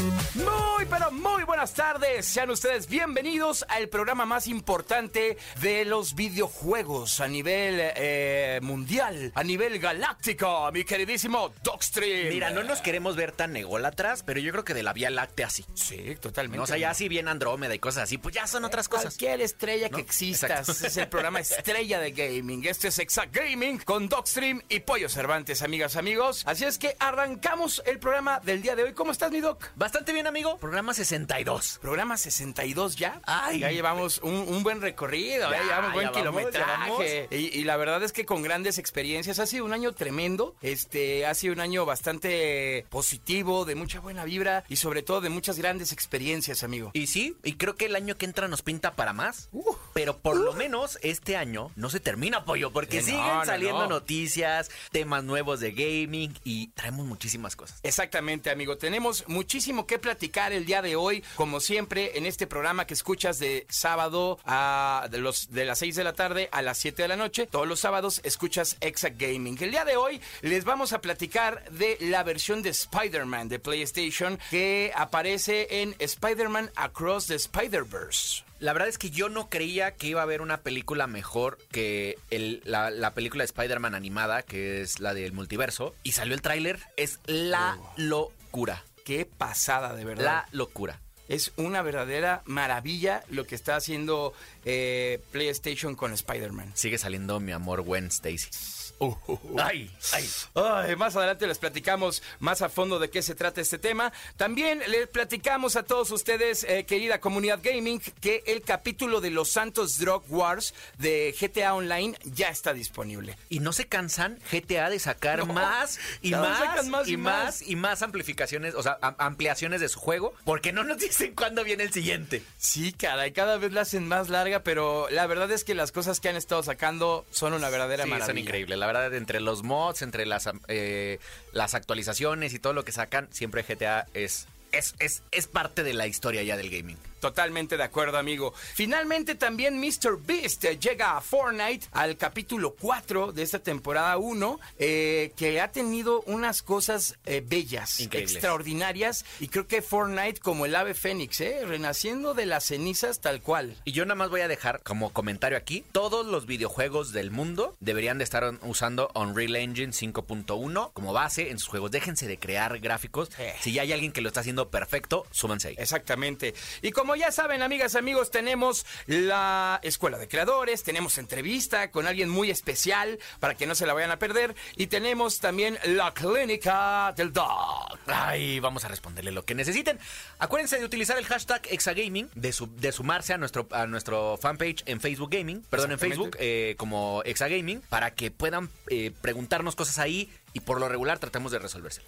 Muy, pero muy buenas tardes. Sean ustedes bienvenidos al programa más importante de los videojuegos a nivel eh, mundial, a nivel galáctico, mi queridísimo Dogstream. Mira, no nos queremos ver tan ególatras, pero yo creo que de la Vía Láctea sí. Sí, totalmente. O sea, ya si bien Andrómeda y cosas así, pues ya son otras cosas. Cualquier estrella que exista. Este es el programa estrella de gaming. Este es Exact Gaming con Dogstream y Pollo Cervantes, amigas, amigos. Así es que arrancamos el programa del día de hoy. ¿Cómo estás, mi Doc? Bastante bien, amigo. Programa 62. Programa 62 ya. Ay. ya llevamos un, un buen recorrido, Ya, ya, llevamos buen vamos, kilometraje. Y, y la verdad es que con grandes experiencias. Ha sido un año tremendo. Este, ha sido un año bastante positivo, de mucha buena vibra y sobre todo de muchas grandes experiencias, amigo. Y sí, y creo que el año que entra nos pinta para más. Uh. pero por lo menos este año no se termina, pollo, porque Eh, siguen no, saliendo no. noticias, temas nuevos de gaming y traemos muchísimas cosas. Exactamente, amigo. Tenemos muchísimo que platicar el día de hoy, como siempre, en este programa que escuchas de sábado a de, los, de las 6 de la tarde a las 7 de la noche. Todos los sábados escuchas Exact Gaming. El día de hoy les vamos a platicar de la versión de Spider-Man de PlayStation que aparece en Spider-Man Across the Spider-Verse. La verdad es que yo no creía que iba a haber una película mejor que el- la, la película de Spider-Man animada, que es la del multiverso. Y salió el tráiler. Es la locura. Qué pasada, de verdad. La locura. Es una verdadera maravilla lo que está haciendo eh, PlayStation con Spider-Man. Sigue saliendo mi amor Gwen Stacy. Ay, ay. Ay, más adelante les platicamos más a fondo de qué se trata este tema. También les platicamos a todos ustedes, eh, querida comunidad gaming, que el capítulo de Los Santos Drug Wars de GTA Online ya está disponible. Y no se cansan GTA de sacar No, más y más, sacan más y y más más. y más amplificaciones, o sea, am- ampliaciones de su juego, porque no nos dicen cuándo viene el siguiente. Sí, caray, cada vez la hacen más larga, pero la verdad es que las cosas que han estado sacando son una verdadera Sí, maravilla. son increíbles. La verdad, entre los mods, entre las, eh, las actualizaciones y todo lo que sacan, siempre GTA es, es, es, es parte de la historia ya del gaming. Totalmente de acuerdo, amigo. Finalmente también Mr. Beast llega a Fortnite al capítulo 4 de esta temporada 1, eh, que ha tenido unas cosas eh, bellas, Increíbles. extraordinarias, y creo que Fortnite como el ave fénix, eh, renaciendo de las cenizas tal cual. Y yo nada más voy a dejar como comentario aquí, todos los videojuegos del mundo deberían de estar usando Unreal Engine 5.1 como base en sus juegos. Déjense de crear gráficos. Si ya hay alguien que lo está haciendo perfecto, súbanse ahí. Exactamente. Y como ya saben, amigas, amigos, tenemos la Escuela de Creadores, tenemos entrevista con alguien muy especial para que no se la vayan a perder, y tenemos también la Clínica del Dog. Ay, vamos a responderle lo que necesiten. Acuérdense de utilizar el hashtag Exagaming, de, su- de sumarse a nuestro, a nuestro fanpage en Facebook Gaming, perdón, en Facebook eh, como Exagaming, para que puedan eh, preguntarnos cosas ahí y por lo regular tratemos de resolvérselo.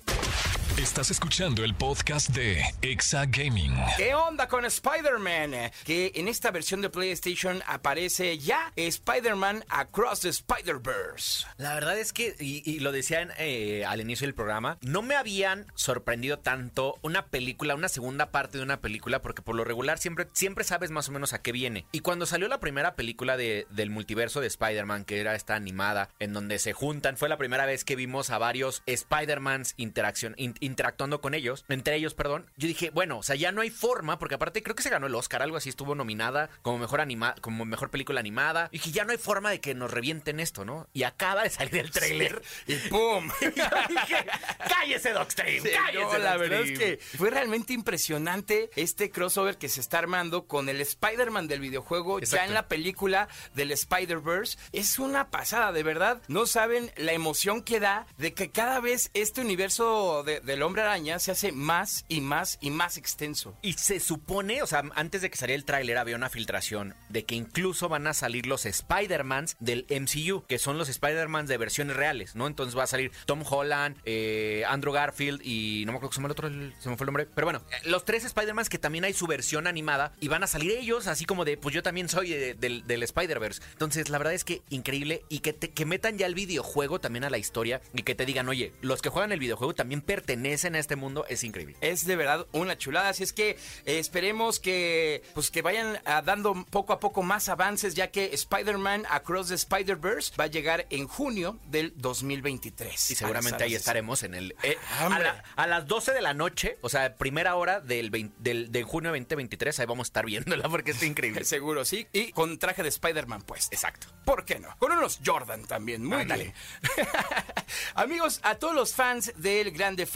Estás escuchando el podcast de Exa Gaming. ¿Qué onda con Spider-Man? Que en esta versión de PlayStation aparece ya Spider-Man Across the Spider-Verse. La verdad es que, y, y lo decían eh, al inicio del programa, no me habían sorprendido tanto una película, una segunda parte de una película, porque por lo regular siempre, siempre sabes más o menos a qué viene. Y cuando salió la primera película de- del multiverso de Spider-Man, que era esta animada, en donde se juntan, fue la primera vez que vimos a varios Spider-Mans interacción, in- interactuando con ellos, entre ellos, perdón. Yo dije, bueno, o sea, ya no hay forma, porque aparte creo que se ganó el Oscar, algo así, estuvo nominada como mejor, anima como mejor película animada. Y dije, ya no hay forma de que nos revienten esto, ¿no? Y acaba de salir el tráiler. Y ¡pum! Y yo dije, cállese, Dogstream, Sí, cállese, no, la verdad es Dogstream". que fue realmente impresionante este crossover que se está armando con el Spider-Man del videojuego ya en la película del Spider-Verse. Es una pasada, de verdad. No saben la emoción que da de que cada vez este universo de, de del hombre araña se hace más y más y más extenso. Y se supone, o sea, antes de que saliera el tráiler había una filtración de que incluso van a salir los Spider-Mans del MCU, que son los Spider-Mans de versiones reales, ¿no? Entonces va a salir Tom Holland, eh, Andrew Garfield y no me acuerdo cómo se llama el otro, el- se me fue el nombre. Pero bueno, eh, los tres Spider-Mans que también hay su versión animada y van a salir ellos, así como de, pues yo también soy de- del, del Spider-Verse. Entonces, la verdad es que increíble y que, te- que metan ya el videojuego también a la historia y que te digan, oye, los que juegan el videojuego también pertenecen a este mundo, es increíble. Es de verdad una chulada, así es que eh, esperemos que pues que vayan ah, dando poco a poco más avances, ya que Spider-Man Across the Spider-Verse va a llegar en junio del 2023. Y seguramente ahí estaremos en el... eh, a, Hombre. la- a las 12 de la noche, o sea, primera hora del, 20 del, de junio 2023, ahí vamos a estar viéndola porque está increíble. Seguro, sí. Y con traje de Spider-Man, pues. Exacto. ¿Por qué no? Con unos Jordan también. Muy bien. Amigos, a todos los fans del Grande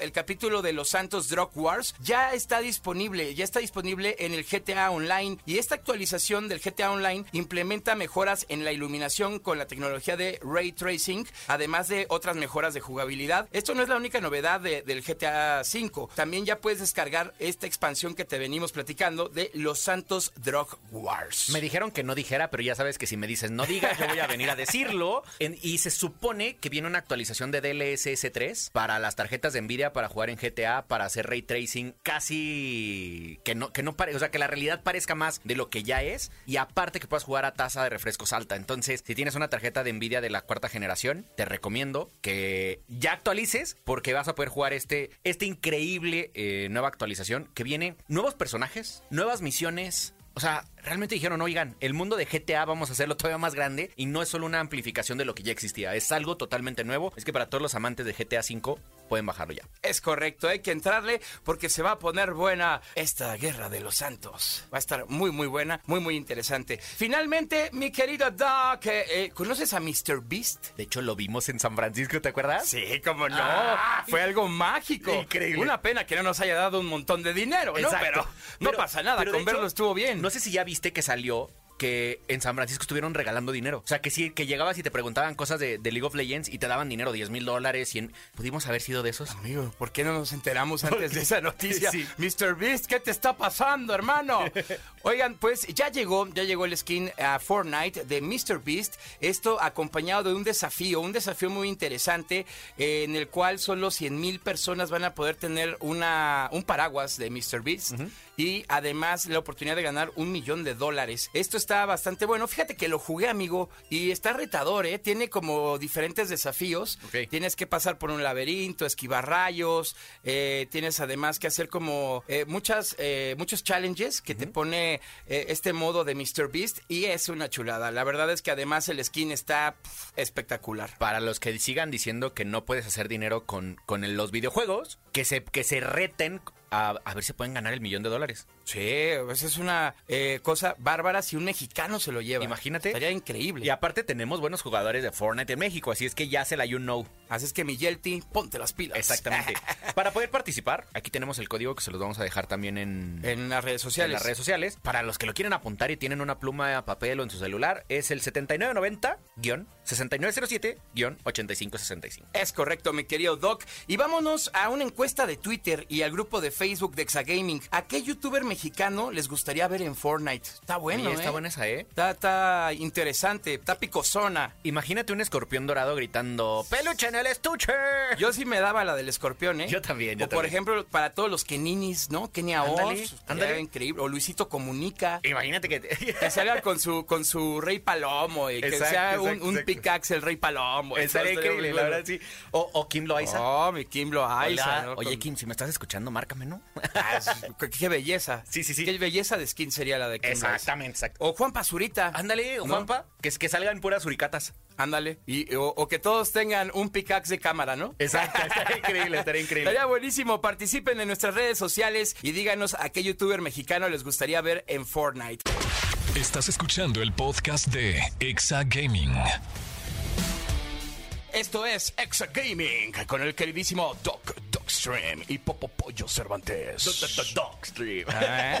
El capítulo de Los Santos Drug Wars ya está disponible. Ya está disponible en el GTA Online. Y esta actualización del GTA Online implementa mejoras en la iluminación con la tecnología de Ray Tracing, además de otras mejoras de jugabilidad. Esto no es la única novedad de- del GTA V. También ya puedes descargar esta expansión que te venimos platicando de Los Santos Drug Wars. Me dijeron que no dijera, pero ya sabes que si me dices no digas, yo voy a venir a decirlo. Y se supone que viene una actualización de DLSS 3 para las tarjetas de Nvidia para jugar en GTA, para hacer ray tracing casi que no que no o sea, que la realidad parezca más de lo que ya es y aparte que puedas jugar a tasa de refrescos alta. Entonces, si tienes una tarjeta de Nvidia de la cuarta generación, te recomiendo que ya actualices porque vas a poder jugar este este increíble eh, nueva actualización que viene nuevos personajes, nuevas misiones, o sea, realmente dijeron, oigan, el mundo de GTA vamos a hacerlo todavía más grande y no es solo una amplificación de lo que ya existía, es algo totalmente nuevo. Es que para todos los amantes de GTA V pueden bajarlo ya. Es correcto, hay que entrarle porque se va a poner buena esta guerra de los santos. Va a estar muy, muy buena, muy, muy interesante. Finalmente, mi querido Doc, eh, eh, ¿conoces a Mr. Beast? De hecho, lo vimos en San Francisco, ¿te acuerdas? Sí, cómo no. Ah. Fue algo mágico. Increíble. Una pena que no nos haya dado un montón de dinero, ¿no? Exacto. Pero no Pero- pasa nada, pero con hecho, verlo estuvo bien. No sé si ya viste que salió que en San Francisco estuvieron regalando dinero. O sea, que sí, que llegabas y te preguntaban cosas de, de League of Legends y te daban dinero, 10 mil dólares, 100. ¿Pudimos haber sido de esos? Amigo, ¿por qué no nos enteramos antes de esa noticia? Sí. Mr. Beast, ¿qué te está pasando, hermano? Oigan, pues ya llegó, ya llegó el skin a Fortnite de Mr. Beast. Esto acompañado de un desafío, un desafío muy interesante eh, en el cual solo 100 mil personas van a poder tener una, un paraguas de Mr. Beast y además la oportunidad de ganar un millón de dólares. Esto está bastante bueno. Fíjate que lo jugué, amigo, y está retador, ¿eh? Tiene como diferentes desafíos. Tienes que pasar por un laberinto, esquivar rayos, eh, tienes además que hacer como eh, muchas, eh, muchos challenges que te pone eh, este modo de Mr. Beast y es una chulada. La verdad es que además el skin está espectacular. Para los que sigan diciendo que no puedes hacer dinero con, con los videojuegos, que se, que se reten a, a ver si pueden ganar el millón de dólares. Sí, esa es una eh, cosa bárbara si un mexicano se lo lleva. Imagínate. Estaría increíble. Y aparte tenemos buenos jugadores de Fortnite en México, así es que ya se la you know. Así es que mi Yelty, ponte las pilas. Exactamente. Para poder participar, aquí tenemos el código que se los vamos a dejar también en, en las redes en sociales. las redes sociales. Para los que lo quieren apuntar y tienen una pluma, papel o en su celular, es el 7990-6907-8565. Es correcto, mi querido Doc. Y vámonos a una encuesta de Twitter y al grupo de Facebook de Exagaming. ¿A qué youtuber mexicano les gustaría ver en Fortnite? Está bueno, Oye, está ¿eh? buena esa, ¿eh? Está, está interesante, está picosona. Imagínate un escorpión dorado gritando ¡Peluche en el estuche! Yo sí me daba la del escorpión, ¿eh? Yo también, yo o por ejemplo, para todos los Keninis, ¿no? Kenia Oz. ándale. increíble. O Luisito Comunica. Imagínate que... Que salga con su, con su rey palomo y que sea un, un pickaxe el rey palomo. Estaría increíble, la verdad, sí. O, o Kim Loaiza. Oh, mi Kim Loaiza. Hola. ¿no? Oye, Kim, si me estás escuchando, márcame, ¿no? Ah, qué, qué belleza. Sí, sí, sí. Qué belleza de skin sería la de Kim Rice. exacto. O Juan Pazurita. Ándale, ¿No? Juanpa, que, es que salgan puras suricatas. Ándale. Y, o, o que todos tengan un pickaxe de cámara, ¿no? Exacto, estaría increíble, estaría increíble. Estaría buenísimo. Participen en nuestras redes sociales y díganos a qué youtuber mexicano les gustaría ver en Fortnite. Estás escuchando el podcast de Exa Gaming. Esto es Exa Gaming con el queridísimo Doc Doc. Dogstream y Popo Pollo Cervantes. Dogstream. Ah,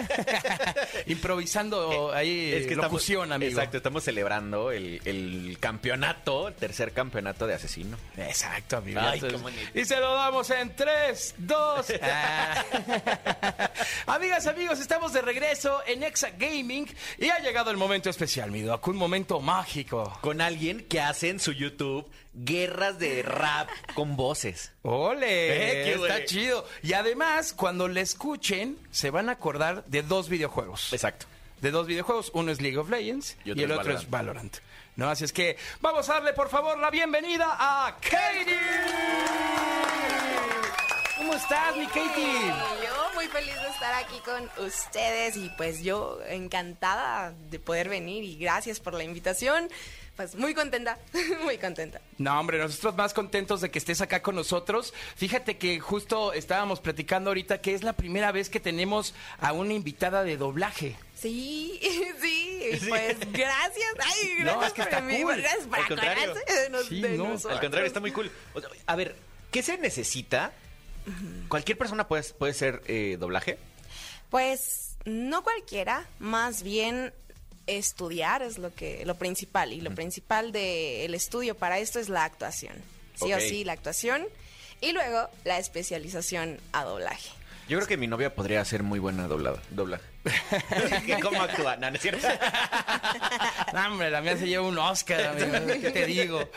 Improvisando ahí Es que estamos, amigo. Exacto, estamos celebrando el, el campeonato, el tercer campeonato de asesino. Exacto, amigo. Ay, Entonces, qué bonito. y se lo damos en 3, 2. Amigas, amigos, estamos de regreso en Exa Gaming y ha llegado el momento especial, mi doc, un momento mágico. Con alguien que hace en su YouTube guerras de rap con voces. ¡Ole! Eh, qué está güey. chido. Y además, cuando le escuchen, se van a acordar de dos videojuegos. Exacto. de dos videojuegos. Uno es League of Legends y, otro el otro es Valorant. ¿No? Así es que vamos a darle, por favor, la bienvenida a Katie. ¿Cómo estás, mi Katie? Yo muy feliz de estar aquí con ustedes y pues yo encantada de poder venir y gracias por la invitación. Pues muy contenta, muy contenta. No, hombre, nosotros más contentos de que estés acá con nosotros. Fíjate que justo estábamos platicando ahorita que es la primera vez que tenemos a una invitada de doblaje. Sí, sí, y pues gracias. Ay, gracias No, es que por está mí, cool. gracias por Al contrario. de nos- Sí, de no, al nosotros. Al contrario, está muy cool. O sea, a ver, ¿qué se necesita? ¿Cualquier persona puede, puede ser eh, doblaje? Pues no cualquiera, más bien estudiar es lo que lo principal y lo principal del estudio para esto es la actuación. Sí o sí, la actuación y luego la especialización a doblaje. Yo creo que mi novia podría ser muy buena doblada. Dobla. ¿Cómo actúa? No, no es cierto. No, hombre, la mía se lleva un Oscar, amigo, ¿qué te digo?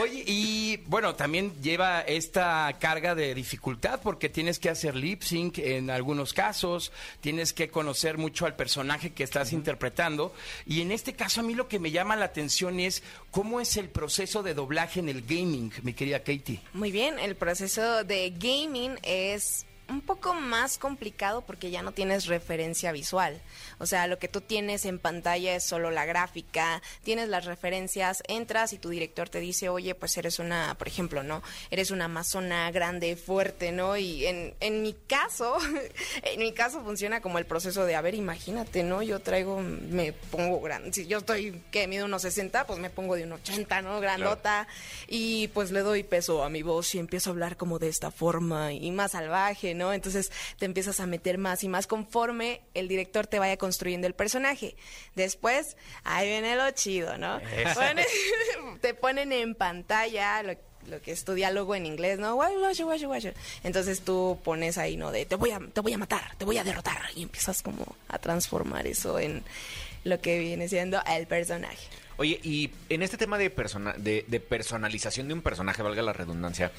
Oye, y bueno, también lleva esta carga de dificultad porque tienes que hacer lip sync en algunos casos, tienes que conocer mucho al personaje que estás interpretando. Y en este caso, a mí lo que me llama la atención es cómo es el proceso de doblaje en el gaming, mi querida Katie. Muy bien, el proceso de gaming es un poco más complicado porque ya no tienes referencia visual. O sea, lo que tú tienes en pantalla es solo la gráfica, tienes las referencias, entras y tu director te dice, oye, pues eres una, por ejemplo, ¿no? Eres una amazona grande, fuerte, ¿no? Y en, en mi caso, en mi caso funciona como el proceso de, a ver, imagínate, ¿no? Yo traigo, me pongo grande, si yo estoy, que mido unos 60, pues me pongo de un 80, ¿no? Grandota. Y pues le doy peso a mi voz y empiezo a hablar como de esta forma y más salvaje, ¿no? Entonces te empiezas a meter más y más conforme el director te vaya construyendo el personaje. Después, ahí viene lo chido, ¿no? Te ponen en pantalla lo lo que es tu diálogo en inglés, ¿no? Entonces tú pones ahí, ¿no? De te voy a, te voy a matar, te voy a derrotar. Y empiezas como a transformar eso en lo que viene siendo el personaje. Oye, y en este tema de, persona, de, de personalización de un personaje, valga la redundancia,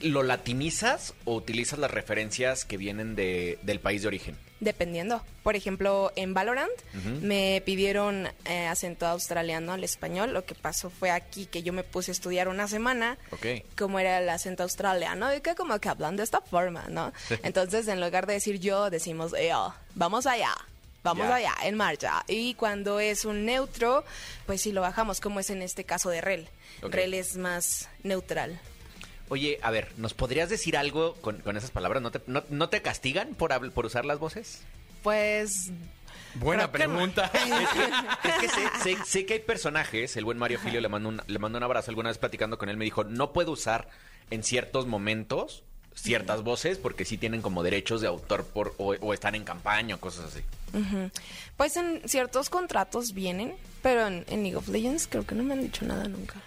¿lo latinizas o utilizas las referencias que vienen de, del país de origen? Dependiendo. Por ejemplo, en Valorant me pidieron eh, acento australiano al español. Lo que pasó fue aquí que yo me puse a estudiar una semana Ok. cómo era el acento australiano y que como que hablan de esta forma, ¿no? Entonces, en lugar de decir yo, decimos yo, vamos allá. Vamos allá, en marcha. Y cuando es un neutro, pues sí lo bajamos, como es en este caso de Rel. Rel es más neutral. Oye, a ver, ¿nos podrías decir algo con, con esas palabras? ¿No te, no, no te castigan por, por usar las voces? Pues Buena que pregunta. Es que sé, sé- sé que hay personajes, el buen Mario Filio le mando un, le mando un abrazo alguna vez platicando con él, me dijo, no puedo usar en ciertos momentos ciertas voces porque sí tienen como derechos de autor por, o, o están en campaña o cosas así. Pues en ciertos contratos vienen, pero en, en League of Legends creo que no me han dicho nada nunca.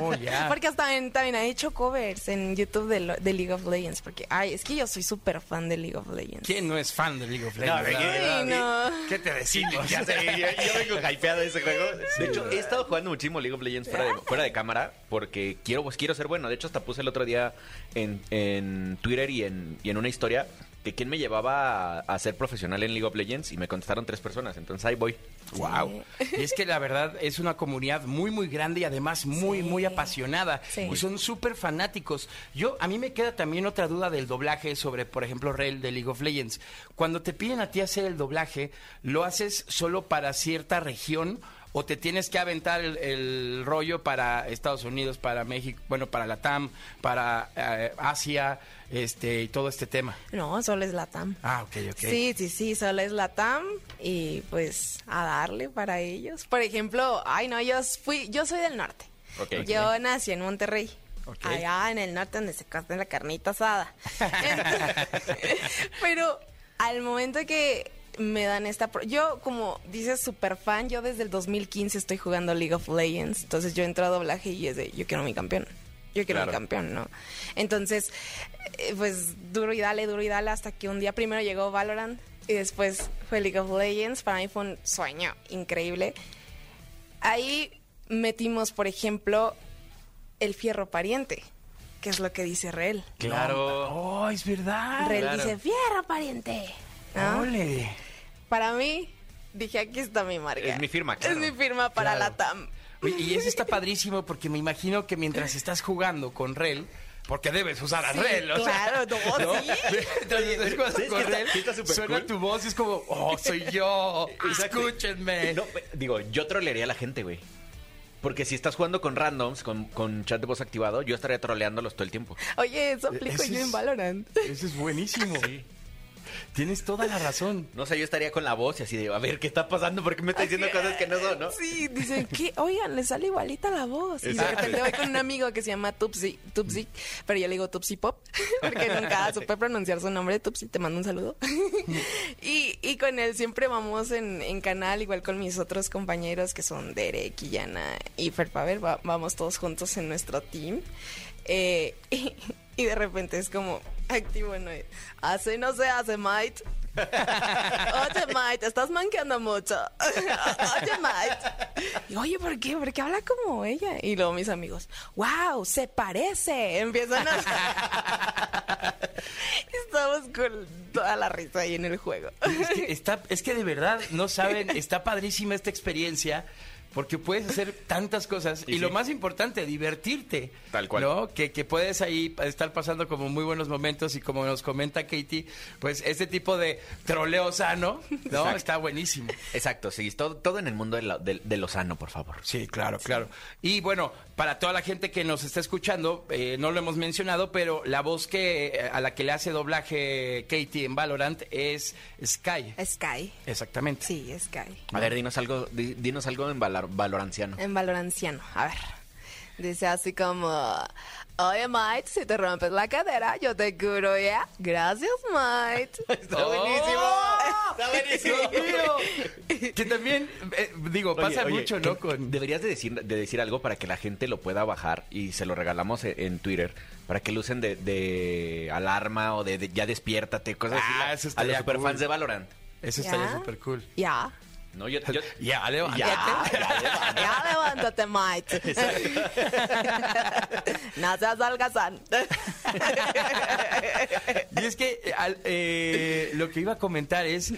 Oh. Porque hasta en- también he hecho covers en YouTube de, lo- de League of Legends, porque, ay, es que yo soy súper fan de League of Legends. ¿Quién no es fan de League of Legends? No, La ¿qué- verdad. Ay, no. ¿Qué te decimos? Ya sé, yo, yo vengo hypeado de ese juego. De hecho, he estado jugando muchísimo League of Legends fuera de, fuera de cámara porque quiero, pues, quiero ser bueno. De hecho, hasta puse el otro día en, en Twitter y en, y en una historia que quién me llevaba a, a ser profesional en League of Legends y me contestaron tres personas. Entonces ahí voy. Wow. Y es que la verdad es una comunidad muy, muy grande y además muy, Sí. muy apasionada. Sí. Y son súper fanáticos. Yo, a mí me queda también otra duda del doblaje sobre, por ejemplo, Rel de League of Legends. Cuando te piden a ti hacer el doblaje, ¿lo haces solo para cierta región? ¿O te tienes que aventar el, el rollo para Estados Unidos, para México, bueno, para la TAM, para eh, Asia, este, y todo este tema? No, solo es la TAM. Ah, ok, ok. Sí, sí, sí, solo es la TAM y pues a darle para ellos. Por ejemplo, ay no, yo fui, yo soy del norte. Yo nací en Monterrey. allá en el norte donde se cose la carnita asada. Entonces, pero al momento que me dan esta... pro- Yo, como dices, super fan, yo desde el 2015 estoy jugando League of Legends, entonces yo entro a doblaje y es de, yo quiero mi campeón. Yo quiero mi campeón, ¿no? Entonces, eh, pues duro y dale, duro y dale, hasta que un día primero llegó Valorant y después fue League of Legends. Para mí fue un sueño increíble. Ahí metimos, por ejemplo, el fierro pariente, que es lo que dice Rel. Claro. Oh, es verdad. Rel claro. dice, fierro pariente. ¿no? Ole. Para mí, dije, aquí está mi marca. Es mi firma, claro. Es mi firma para Claro. la TAM. Y eso está padrísimo porque me imagino que mientras estás jugando con Rel, porque debes usar a Sí, Rel, o sea, claro, no, sí. Entonces, estás jugando ¿sabes con está- Rel, está suena cool? tu voz y es como, oh, soy yo, Exacto. escúchenme. No, pe- digo, yo trolearía a la gente, güey. Porque si estás jugando con randoms, con, con chat de voz activado, yo estaría troleándolos todo el tiempo. Oye, eso aplico Ese yo es- en Valorant. Eso es buenísimo. Tienes toda la razón. No sé, yo estaría con la voz y así de, a ver, ¿qué está pasando? ¿Por qué me está diciendo cosas que no son, no? Sí, dicen que, oigan, le sale igualita la voz. Y de repente voy con un amigo que se llama Tupsi, Tupsi, pero yo le digo Tupsi Pop, porque nunca supe pronunciar su nombre. Tupsi, te mando un saludo. y, y con él siempre vamos en, en canal, igual con mis otros compañeros que son Derek, Yana y Fer Pavel, va- vamos todos juntos en nuestro team. Eh, y, y de repente es como activo, ¿no? Así no se hace, mate. Oye, Mike, estás manqueando mucho. Oye, Mike. Y, Oye, ¿por qué? Porque habla como ella. Y luego mis amigos, wow, se parece. Empiezan a... Estamos con toda la risa ahí en el juego. Es que, está, es que de verdad, no saben, está padrísima esta experiencia. Porque puedes hacer tantas cosas y, Y lo más importante, divertirte. Tal cual. ¿no? Que, que puedes ahí estar pasando como muy buenos momentos y como nos comenta Katie, pues este tipo de troleo sano, ¿no? Exacto. Está buenísimo. Exacto, sí, todo, todo en el mundo de lo, de- de lo sano, por favor. Sí, claro, claro. Y bueno, para toda la gente que nos está escuchando, eh, no lo hemos mencionado, pero la voz que eh, a la que le hace doblaje Katie en Valorant es Sky. Sky. Exactamente. Sí, Sky. A ver, dinos algo, di- dinos algo en valor, valoranciano. En Valoranciano. A ver. Dice así como... Oye, Mike, si te rompes la cadera, yo te curo, ¿ya? Gracias, Mike. Está buenísimo. Está buenísimo. Mío. Que también, eh, digo, Oye, pasa oye, mucho, ¿no? Con... Deberías de decir, de decir algo para que la gente lo pueda bajar y se lo regalamos e- en Twitter para que lo usen de, de alarma o de, de ya despiértate, cosas Ah, así. eso a los superfans cool. de Valorant. Eso estaría súper cool. Ya. No, yo, yo- Ya, levántate. Ya, Ya levántate, Mike. no seas algazán. Y es que eh, al- eh, lo que iba a comentar es,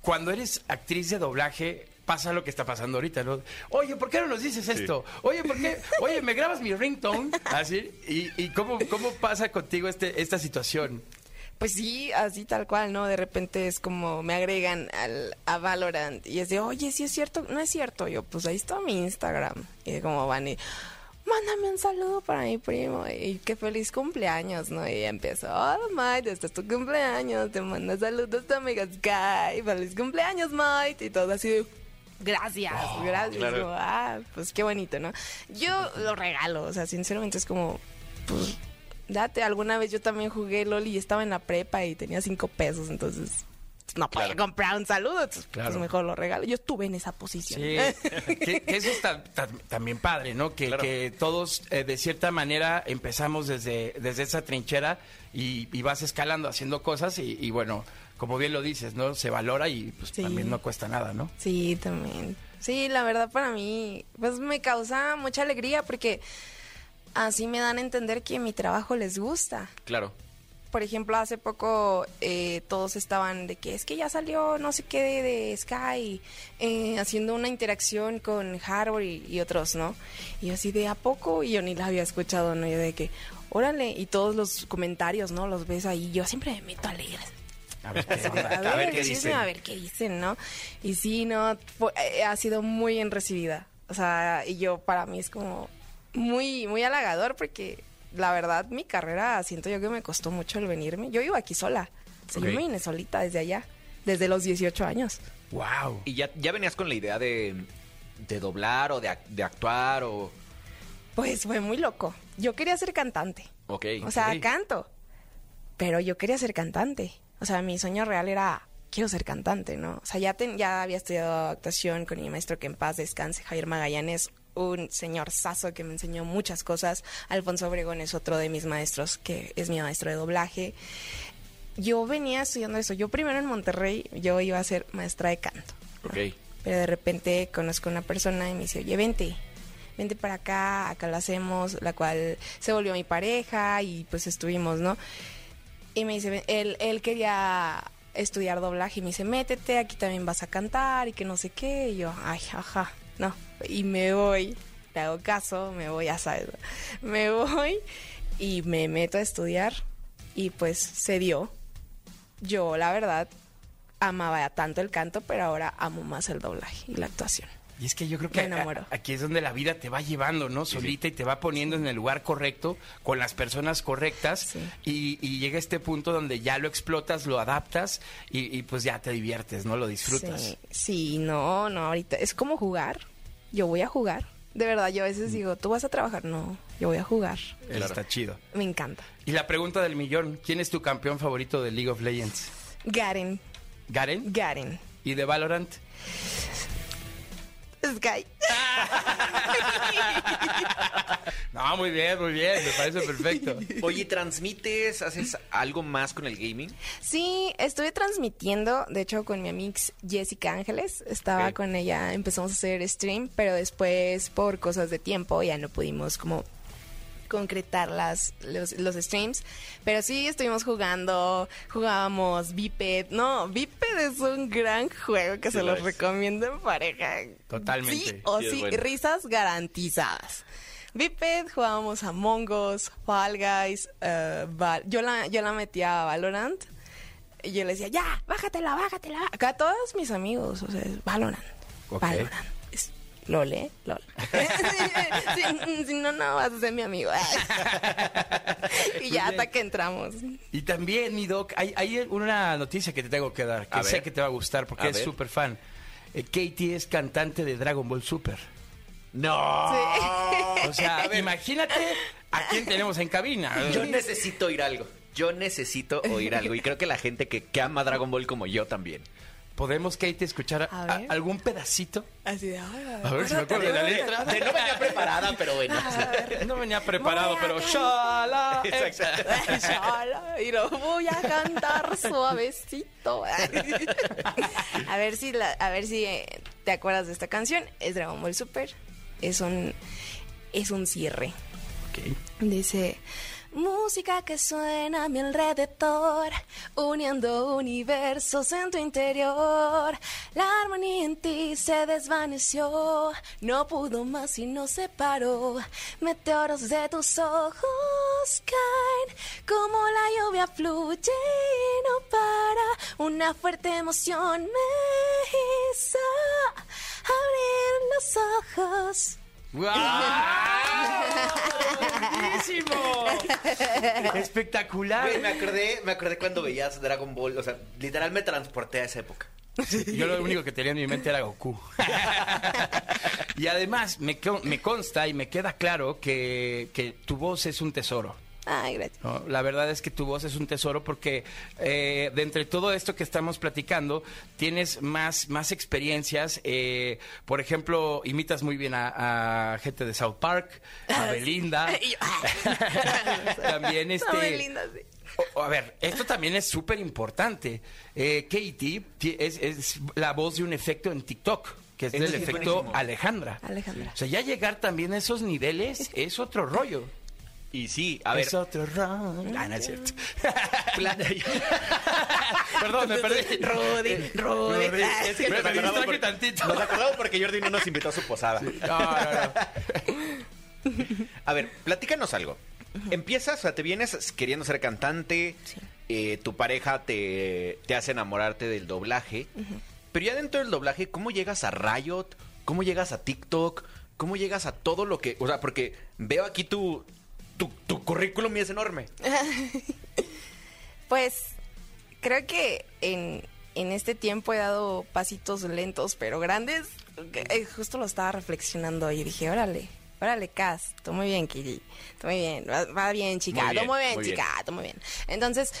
cuando eres actriz de doblaje, pasa lo que está pasando ahorita, ¿no? Oye, ¿por qué no nos dices esto? Oye, ¿por qué? Oye, ¿me grabas mi ringtone? Así, ¿y, y cómo, cómo pasa contigo este, esta situación? Pues sí, así tal cual, ¿no? De repente es como me agregan al, a Valorant y es de, oye, sí es cierto, no es cierto. Yo, pues ahí está mi Instagram. Y de como van y, mándame un saludo para mi primo y qué feliz cumpleaños, ¿no? Y empiezo, hola Mike, este es tu cumpleaños, te manda saludos tu amiga Sky, feliz cumpleaños Mike. Y todo así de, gracias, gracias. claro. Como, ah, pues qué bonito, ¿no? Yo lo regalo, o sea, sinceramente es como, pues date, alguna vez yo también jugué LOL y estaba en la prepa y tenía cinco pesos, entonces no podía Claro. comprar un saludo, entonces, Claro. pues mejor lo regalo. Yo estuve en esa posición. Sí, que, que eso está ta- también padre, ¿no? Que, Claro. que todos, eh, de cierta manera, empezamos desde, desde esa trinchera y, y vas escalando, haciendo cosas y, y bueno, como bien lo dices, ¿no? Se valora y pues Sí. también no cuesta nada, ¿no? Sí, también. Sí, la verdad para mí, pues me causa mucha alegría porque así me dan a entender que mi trabajo les gusta. claro. Por ejemplo, hace poco eh, todos estaban de que es que ya salió no sé qué de, de Sky eh, haciendo una interacción con Harvard y, y otros, ¿no? Y yo así de a poco y yo ni la había escuchado, ¿no? Yo de que, órale, y todos los comentarios, ¿no? Los ves ahí, yo siempre me meto a leer. A ver qué A ver, A ver qué dicen. A ver qué dicen, ¿no? Y sí, no, eh, ha sido muy bien recibida. O sea, y yo para mí es como muy, muy halagador porque la verdad mi carrera siento yo que me costó mucho el venirme. Yo vivo aquí sola. O sea, Ok. yo me vine solita desde allá, desde los 18 años. ¡Wow! ¿Y ya, ya venías con la idea de, de doblar o de, de actuar o...? Pues fue muy loco. Yo quería ser cantante. Ok. O sea, canto. Pero yo quería ser cantante. O sea, mi sueño real era, quiero ser cantante, ¿no? O sea, ya, ten- ya había estudiado actuación con mi maestro que en paz descanse, Javier Magallanes, un señor saso que me enseñó muchas cosas. Alfonso Obregón es otro de mis maestros, que es mi maestro de doblaje. Yo venía estudiando eso. Yo primero en Monterrey, yo iba a ser maestra de canto. ¿no? Ok. Pero de repente conozco a una persona y me dice, oye, vente, vente para acá, acá lo hacemos, la cual se volvió mi pareja y pues estuvimos, ¿no? Y me dice, él, él quería estudiar doblaje y me dice, métete, aquí también vas a cantar y que no sé qué. Y yo, ay, ajá, no. Y me voy, le hago caso, me voy, sabes, ¿no? me voy y me meto a estudiar y pues se dio. Yo, la verdad, amaba tanto el canto, pero ahora amo más el doblaje y la actuación. Y es que yo creo que a- aquí es donde la vida te va llevando, ¿no? Solita y te va poniendo en el lugar correcto, con las personas correctas, Sí. y, y llega este punto donde ya lo explotas, lo adaptas y, y, pues ya te diviertes, ¿no? Lo disfrutas. Sí, sí, no, no, ahorita es como jugar. Yo voy a jugar. De verdad, yo a Mm. veces digo, ¿tú vas a trabajar? No, yo voy a jugar. Está chido. Me encanta. Y la pregunta del millón, ¿quién es tu campeón favorito de League of Legends? Garen, ¿Garen? Garen. ¿Y de Valorant? Sky. No, muy bien, muy bien, me parece perfecto. Oye, ¿transmites, haces algo más con el gaming? Sí, estuve transmitiendo, de hecho, con mi amiga Jessica Ángeles. Estaba con ella, empezamos a hacer stream, pero después, por cosas de tiempo, ya no pudimos como concretar las, los, los streams. Pero sí estuvimos jugando, jugábamos Biped. No, Biped es un gran juego que Sí se lo los es. recomiendo en pareja. Totalmente. Sí o Sí, es sí, bueno. risas garantizadas. Biped, jugábamos a Mongos, Fall Guys, Val- yo, la, yo la metía a Valorant. Y yo le decía, ya, bájatela, bájatela. Acá todos mis amigos, o sea, es Valorant. Valorant. Es LOL, ¿eh? LOL. si, si no, no vas a ser mi amigo. y ya hasta que entramos. Y también, mi doc, hay, hay una noticia que te tengo que dar, que A sé ver. que te va a gustar porque A es súper fan. Eh, Katie es cantante de Dragon Ball Super. No. O sea, imagínate a quién tenemos en cabina. Yo necesito oír algo. Yo necesito oír algo. Y creo que la gente que, que ama Dragon Ball como yo también. ¿Podemos, Katie, escuchar A a- ver. algún pedacito? Así de, "Ay, A ver si me acuerdo de la letra. De- no venía preparada, pero bueno. No venía preparado, a pero shala. Shala, y lo voy a cantar suavecito. a ver si la- a ver si eh, te acuerdas de esta canción. Es Dragon Ball Super. Es un es un cierre. Dice Música que suena a mi alrededor, uniendo universos en tu interior. La armonía en ti se desvaneció, no pudo más y nos separó. Meteoros de tus ojos caen, como la lluvia fluye y no para. Una fuerte emoción me hizo abrir los ojos. ¡Buenísimo! Espectacular. Güey, me acordé, me acordé cuando veías Dragon Ball. O sea, literal me transporté a esa época. Yo lo único que tenía en mi mente era Goku. y además me, co- me consta y me queda claro que, que tu voz es un tesoro. Ay, gracias. ¿no? La verdad es que tu voz es un tesoro porque eh, de entre todo esto que estamos platicando, tienes más, más experiencias. eh, por ejemplo, imitas muy bien a, a gente de South Park, a Belinda. Ah. También este... Está muy linda, sí. O- a ver, esto también es súper importante. Eh, Katie ti- es, es la voz de un efecto en TikTok, que es es efecto buenísimo. Alejandra. Alejandra. O sea, ya llegar también a esos niveles es otro rollo. Y sí, a ver. Es otro rollo. Ah, no es cierto. Perdón, me perdí. Rudy, Rudy. Es que Me- nos me distraje por- tantito. Nos acordamos porque Jordi no nos invitó a su posada. No, no, no. A ver, platícanos algo. Empiezas, o sea, te vienes queriendo ser cantante, eh, tu pareja te, te hace enamorarte del doblaje, pero ya dentro del doblaje, ¿cómo llegas a Riot? ¿Cómo llegas a TikTok? ¿Cómo llegas a todo lo que... O sea, porque veo aquí tu, tu, tu currículum es enorme. Pues creo que en, en este tiempo he dado pasitos lentos pero grandes. Eh, Justo lo estaba reflexionando y dije, órale, Órale, Cas, tú muy bien, Kiri. Tú muy bien, va, va bien, chica. Muy bien, tú muy bien, muy chica. Tú muy bien. Entonces,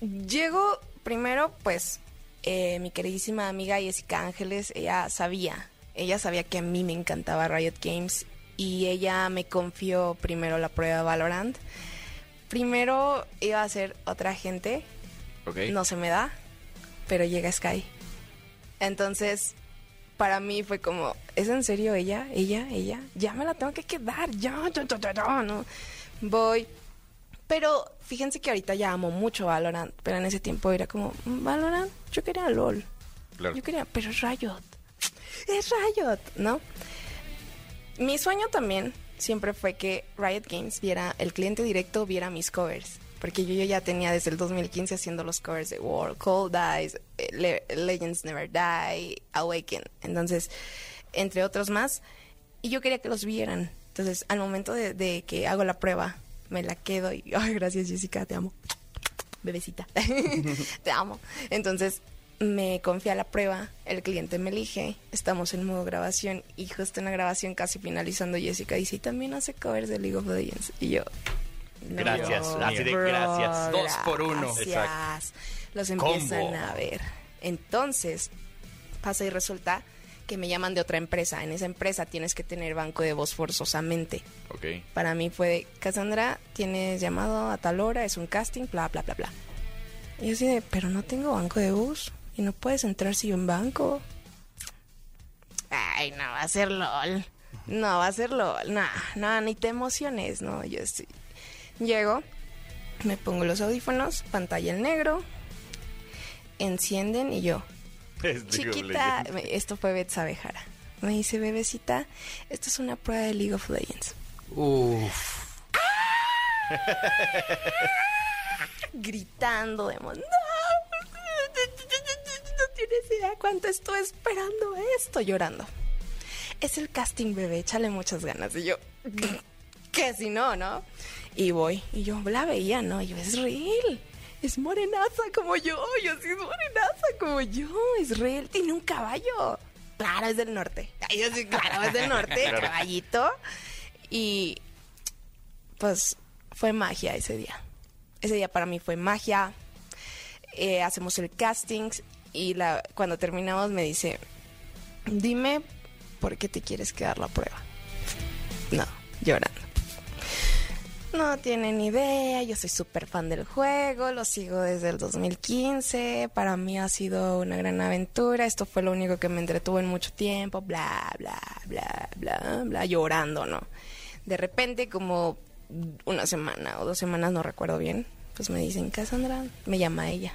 llego primero, pues, eh, mi queridísima amiga Jessica Ángeles, ella sabía, ella sabía que a mí me encantaba Riot Games y ella me confió primero la prueba de Valorant. Primero iba a ser otra gente, Ok. no se me da, pero llega Sky. Entonces, para mí fue como, ¿es en serio ella? ¿Ella? ¿Ella? Ya me la tengo que quedar, ya, ya, ya, ya, ya, ¿no? Voy. Pero fíjense que ahorita ya amo mucho Valorant, pero en ese tiempo era como, "Mm, Valorant, yo quería LOL. Claro. Yo quería, pero es Riot. Es Riot, ¿no? Mi sueño también siempre fue que Riot Games viera, el cliente directo viera mis covers. Porque yo, ya tenía desde el 2015 haciendo los covers de War, Cold Eyes, eh, Le- Legends Never Die, Awaken. Entonces, entre otros más. Y yo quería que los vieran. Entonces, al momento de, de que hago la prueba, me la quedo y, ay, gracias Jessica, te amo. Bebecita, te amo. Entonces, me confía la prueba, el cliente me elige, estamos en modo grabación y justo en la grabación casi finalizando Jessica dice, y también hace covers de League of Legends. Y yo... "No, Gracias, así de gracias". Dos por uno. Gracias. Los empiezan Combo. a ver. Entonces, pasa y resulta que me llaman de otra empresa. En esa empresa tienes que tener banco de voz forzosamente. Ok. Para mí fue de, Cassandra, tienes llamado a tal hora, es un casting, bla, bla, bla, bla. Y yo así de, pero no tengo banco de voz y no puedes entrar si yo en banco. Ay, no, va a ser LOL. No, va a ser LOL. No, no, ni te emociones, no. Yo sí. Llego, me pongo los audífonos, pantalla en negro, encienden y yo, Es Chiquita, me- esto fue Betsa Bejara. Me dice, bebecita, esto es una prueba de League of Legends. Uf. Gritando de. No, cuánto estoy esperando esto. Llorando. Es el casting, bebé, échale muchas ganas. Y yo, que si no, ¿no? Y voy, y yo la veía, ¿no? Y yo, es real. Es morenaza como yo. Yo sí es morenaza como yo. Es real. Tiene un caballo. Claro, es del norte. Yo sí, claro, es del norte. Caballito. Y pues fue magia ese día. Ese día para mí fue magia. Eh, hacemos el casting y la, cuando terminamos me dice, dime por qué te quieres quedar la prueba. No, llorando. No tienen idea, yo soy súper fan del juego, lo sigo desde el 2015, para mí ha sido una gran aventura, esto fue lo único que me entretuvo en mucho tiempo, bla, bla, bla, bla, bla, llorando, ¿no? De repente, como una semana o dos semanas, no recuerdo bien, pues me dicen, Cassandra, me llama ella.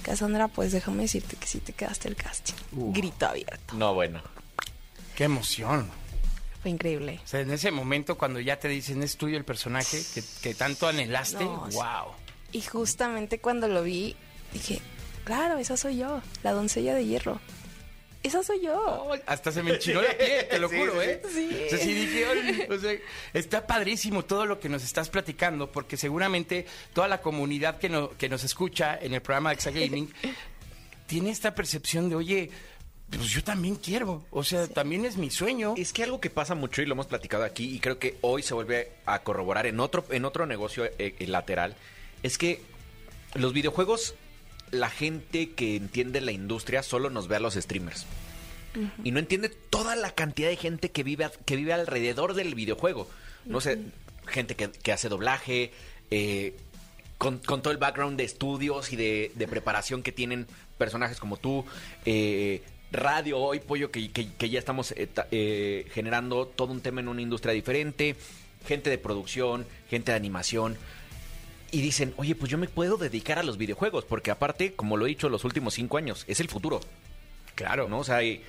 Cassandra, pues déjame decirte que sí te quedaste el casting. Grito abierto. No, bueno. Qué emoción. Fue increíble. O sea, en ese momento cuando ya te dicen es tuyo el personaje que, que tanto anhelaste, No, wow. Y justamente cuando lo vi, dije, claro, esa soy yo, la doncella de hierro. Esa soy yo. Hasta se me enchinó la piel, te lo Sí, juro, ¿eh? sí. O sea, sí dije, "Ay", o sea, está padrísimo todo lo que nos estás platicando, porque seguramente toda la comunidad que, no- que nos escucha en el programa de Exagaming tiene esta percepción de, oye, pues yo también quiero, o sea, también es mi sueño. Es que algo que pasa mucho y lo hemos platicado aquí y creo que hoy se vuelve a corroborar en otro, en otro negocio eh, eh, lateral, es que los videojuegos, la gente que entiende la industria solo nos ve a los streamers. Y no entiende toda la cantidad de gente que vive, que vive alrededor del videojuego. No sé, gente que, que hace doblaje, eh, con, con todo el background de estudios y de, de preparación que tienen personajes como tú, eh, radio hoy, pollo, que, que- que ya estamos eh, ta- eh, generando todo un tema en una industria diferente, gente de producción, gente de animación. Y dicen, oye, pues yo me puedo dedicar a los videojuegos, porque aparte, como lo he dicho los últimos cinco años, es el futuro. Claro, ¿no? O sea, y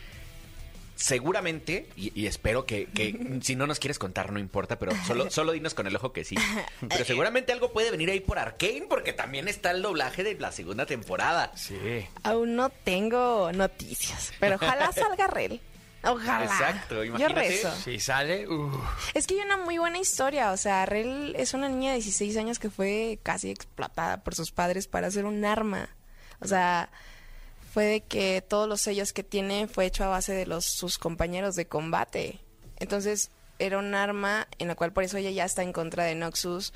seguramente, y, y espero que, que si no nos quieres contar, no importa, pero solo, solo dinos con el ojo que sí. Pero seguramente algo puede venir ahí por Arkane, porque también está el doblaje de la segunda temporada. Sí. Aún no tengo noticias, pero ojalá salga Rel. Ojalá. Exacto, Yo imagínate. rezo. Si sale, uh, Es que hay una muy buena historia. O sea, Rel es una niña de 16 años que fue casi explotada por sus padres para hacer un arma. O sea, fue de que todos los sellos que tiene fue hecho a base de los sus compañeros de combate. Entonces, era un arma en la cual por eso ella ya está en contra de Noxus.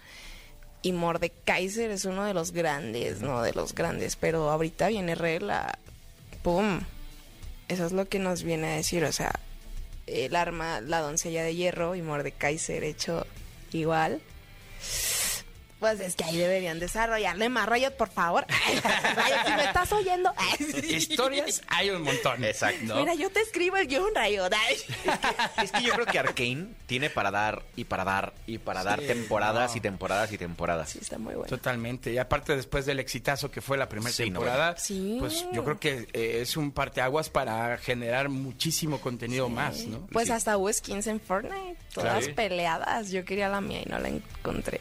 Y Mordekaiser es uno de los grandes, ¿no? De los grandes. Pero ahorita viene Re la... ¡Pum! Eso es lo que nos viene a decir. O sea, el arma, la doncella de hierro y Mordekaiser hecho igual. Pues es que ahí deberían desarrollarle más Riot, por favor. Riot, si me estás oyendo. Historias hay un montón. Exacto. Mira, yo te escribo el guion Riot. Es que yo creo que Arkane tiene para dar y para dar y para dar temporadas no. y temporadas y temporadas. Sí, está muy bueno. Totalmente. Y aparte después del exitazo que fue la primera Sí, no, temporada, Sí. pues yo creo que eh, es un parteaguas para generar muchísimo contenido más, ¿no? Pues Sí. hasta hubo skins en Fortnite, todas Claro. peleadas. Yo quería la mía y no la encontré.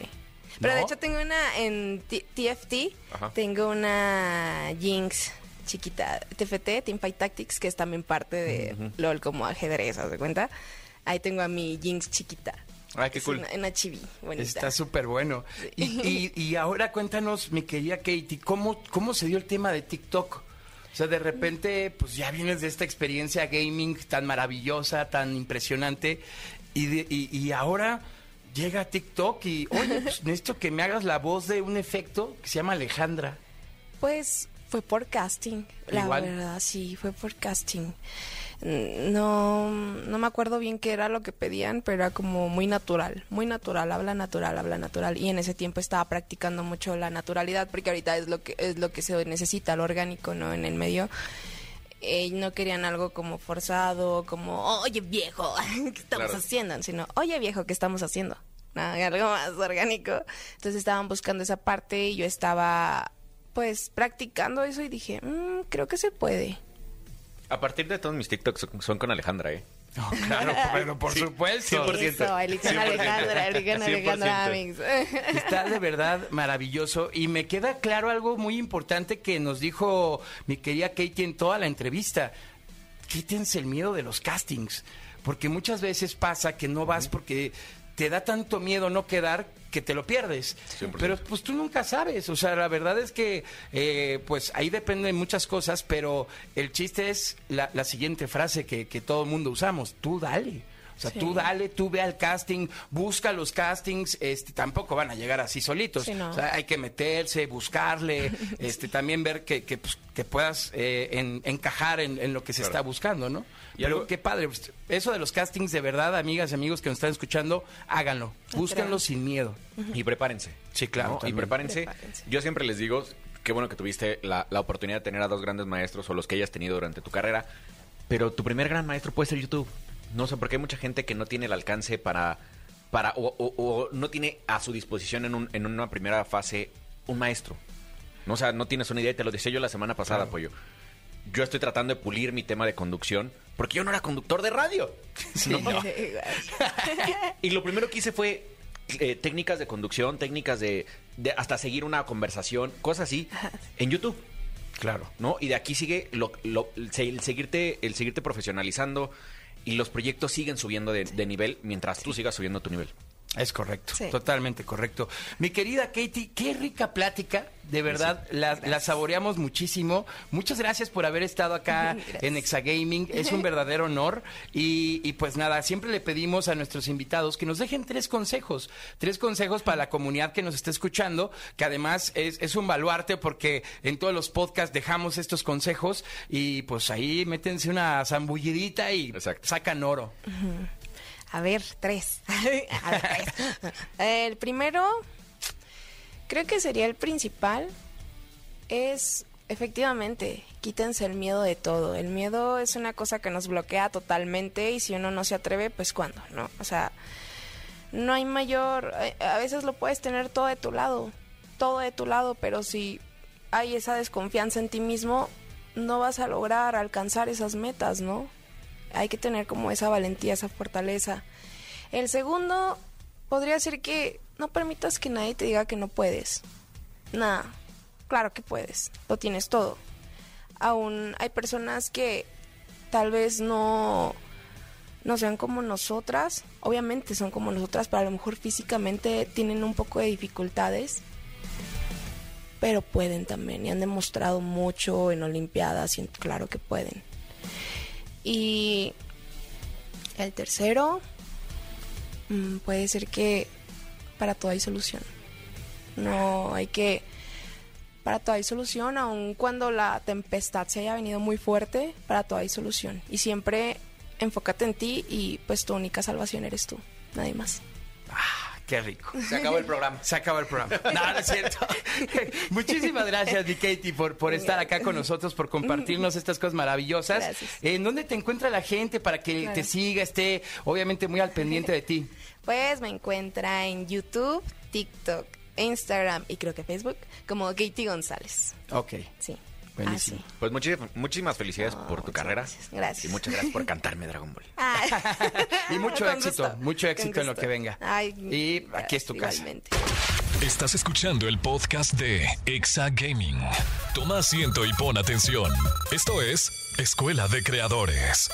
Pero de ¿No? hecho tengo una en T- TFT, Ajá. tengo una Jinx chiquita, TFT, Teamfight Tactics, que es también parte de LOL como ajedrez, ¿haz de cuenta? Ahí tengo a mi Jinx chiquita. Ay, qué Es cool. Una, una chibi. Está súper bueno. Y, y- y ahora cuéntanos, mi querida Katie, ¿cómo, ¿cómo se dio el tema de TikTok? O sea, de repente, pues ya vienes de esta experiencia gaming tan maravillosa, tan impresionante, y, de- y, y ahora llega TikTok y, oye, pues necesito que me hagas la voz de un efecto que se llama Alejandra. Pues fue por casting, la Igual. verdad, sí, fue por casting. No, no me acuerdo bien qué era lo que pedían, pero era como muy natural, muy natural, habla natural, habla natural. Y en ese tiempo estaba practicando mucho la naturalidad, porque ahorita es lo que es lo que se necesita, lo orgánico, ¿no? En el medio. Eh, no querían algo como forzado, como, oye viejo, ¿qué estamos Claro. haciendo? Sino, oye viejo, ¿qué estamos haciendo? No, algo más orgánico. Entonces estaban buscando esa parte y yo estaba pues practicando eso y dije, "Mm, creo que se puede. A partir de todos mis TikToks son- son con Alejandra, ¿eh? No, claro, pero por supuesto. 100%. Eso, 100%. Alejandra, elijan Alejandra 100%. Amix. Está de verdad maravilloso y me queda claro algo muy importante que nos dijo mi querida Katie en toda la entrevista. Quítense el miedo de los castings, porque muchas veces pasa que no vas porque te da tanto miedo no quedar que te lo pierdes. 100%. Pero pues tú nunca sabes, o sea, la verdad es que eh, pues ahí dependen muchas cosas, pero el chiste es la, la siguiente frase que, que todo el mundo usamos, tú dale. O sea, Sí. tú dale, tú ve al casting, busca los castings, este, tampoco van a llegar así solitos. Sí, no. O sea, hay que meterse, buscarle, este, también ver que, que, pues, que puedas eh, en- encajar en, en lo que se Claro. está buscando, ¿no? Y Pero algo- qué padre, pues, eso de los castings, de verdad, amigas y amigos que nos están escuchando, háganlo, búsquenlo sin miedo. Y prepárense. Sí, claro, ¿no? Y. Prepárense. Yo siempre les digo, qué bueno que tuviste la, la oportunidad de tener a dos grandes maestros o los que hayas tenido durante tu carrera, pero tu primer gran maestro puede ser YouTube. No sé, porque hay mucha gente que no tiene el alcance para... para o, o- o no tiene a su disposición en, un- en una primera fase un maestro. No, o sea, no tienes una idea y te lo decía yo la semana pasada, Pollo. Yo estoy tratando de pulir mi tema de conducción porque yo no era conductor de radio. ¿no? Y lo primero que hice fue eh, técnicas de conducción, técnicas de, de hasta seguir una conversación, cosas así, en YouTube. Claro. ¿no? Y de aquí sigue lo, lo- el seguirte, el seguirte profesionalizando y los proyectos siguen subiendo de, de nivel mientras tú sigas subiendo tu nivel. Es correcto, Sí. totalmente correcto. Mi querida Katie, qué rica plática, de verdad, la, la saboreamos muchísimo. Muchas gracias por haber estado acá Gracias. en Exagaming, es un verdadero honor. Y, y pues nada, siempre le pedimos a nuestros invitados que nos dejen tres consejos, tres consejos para la comunidad que nos está escuchando, que además es, es un baluarte porque en todos los podcasts dejamos estos consejos y pues ahí métense una zambullidita y Exacto. sacan oro. A ver, tres. A ver, tres. El primero, creo que sería el principal, es efectivamente, quítense el miedo de todo. El miedo es una cosa que nos bloquea totalmente y si uno no se atreve, pues cuándo, ¿no? O sea, no hay mayor, eh, a veces lo puedes tener todo de tu lado, todo de tu lado, pero si hay esa desconfianza en ti mismo, no vas a lograr alcanzar esas metas, ¿no? Hay que tener como esa valentía, esa fortaleza. El segundo podría ser que no permitas que nadie te diga que no puedes. Nada, claro que puedes, lo tienes todo. Aún hay personas que tal vez no no sean como nosotras, obviamente son como nosotras, pero a lo mejor físicamente tienen un poco de dificultades, pero pueden también y han demostrado mucho en Olimpiadas y claro que pueden. Y el tercero, mm, puede ser que para todo hay solución. No hay que... Para todo hay solución, aun cuando la tempestad se haya venido muy fuerte, para todo hay solución. Y siempre enfócate en ti y pues tu única salvación eres tú, nadie más. Qué rico. Se acabó el programa. Se acaba el programa. No, no es cierto. Muchísimas gracias, Katie, por, por estar acá con nosotros, por compartirnos estas cosas maravillosas. Gracias. ¿En dónde te encuentra la gente para que Claro. te siga, esté obviamente muy al pendiente de ti? Pues me encuentra en YouTube, TikTok, Instagram y creo que Facebook como Katie González. Ok. Sí. Buenísimo. Así. Pues muchis- muchísimas felicidades No, por tu carrera. gracias, gracias. Y muchas gracias por cantarme Dragon Ball. Ay. Y mucho Con éxito, gusto, mucho con éxito en lo que venga. Ay, y aquí es tu casa. igualmente. Estás escuchando el podcast de Exa Gaming. Toma asiento y pon atención. Esto es Escuela de Creadores.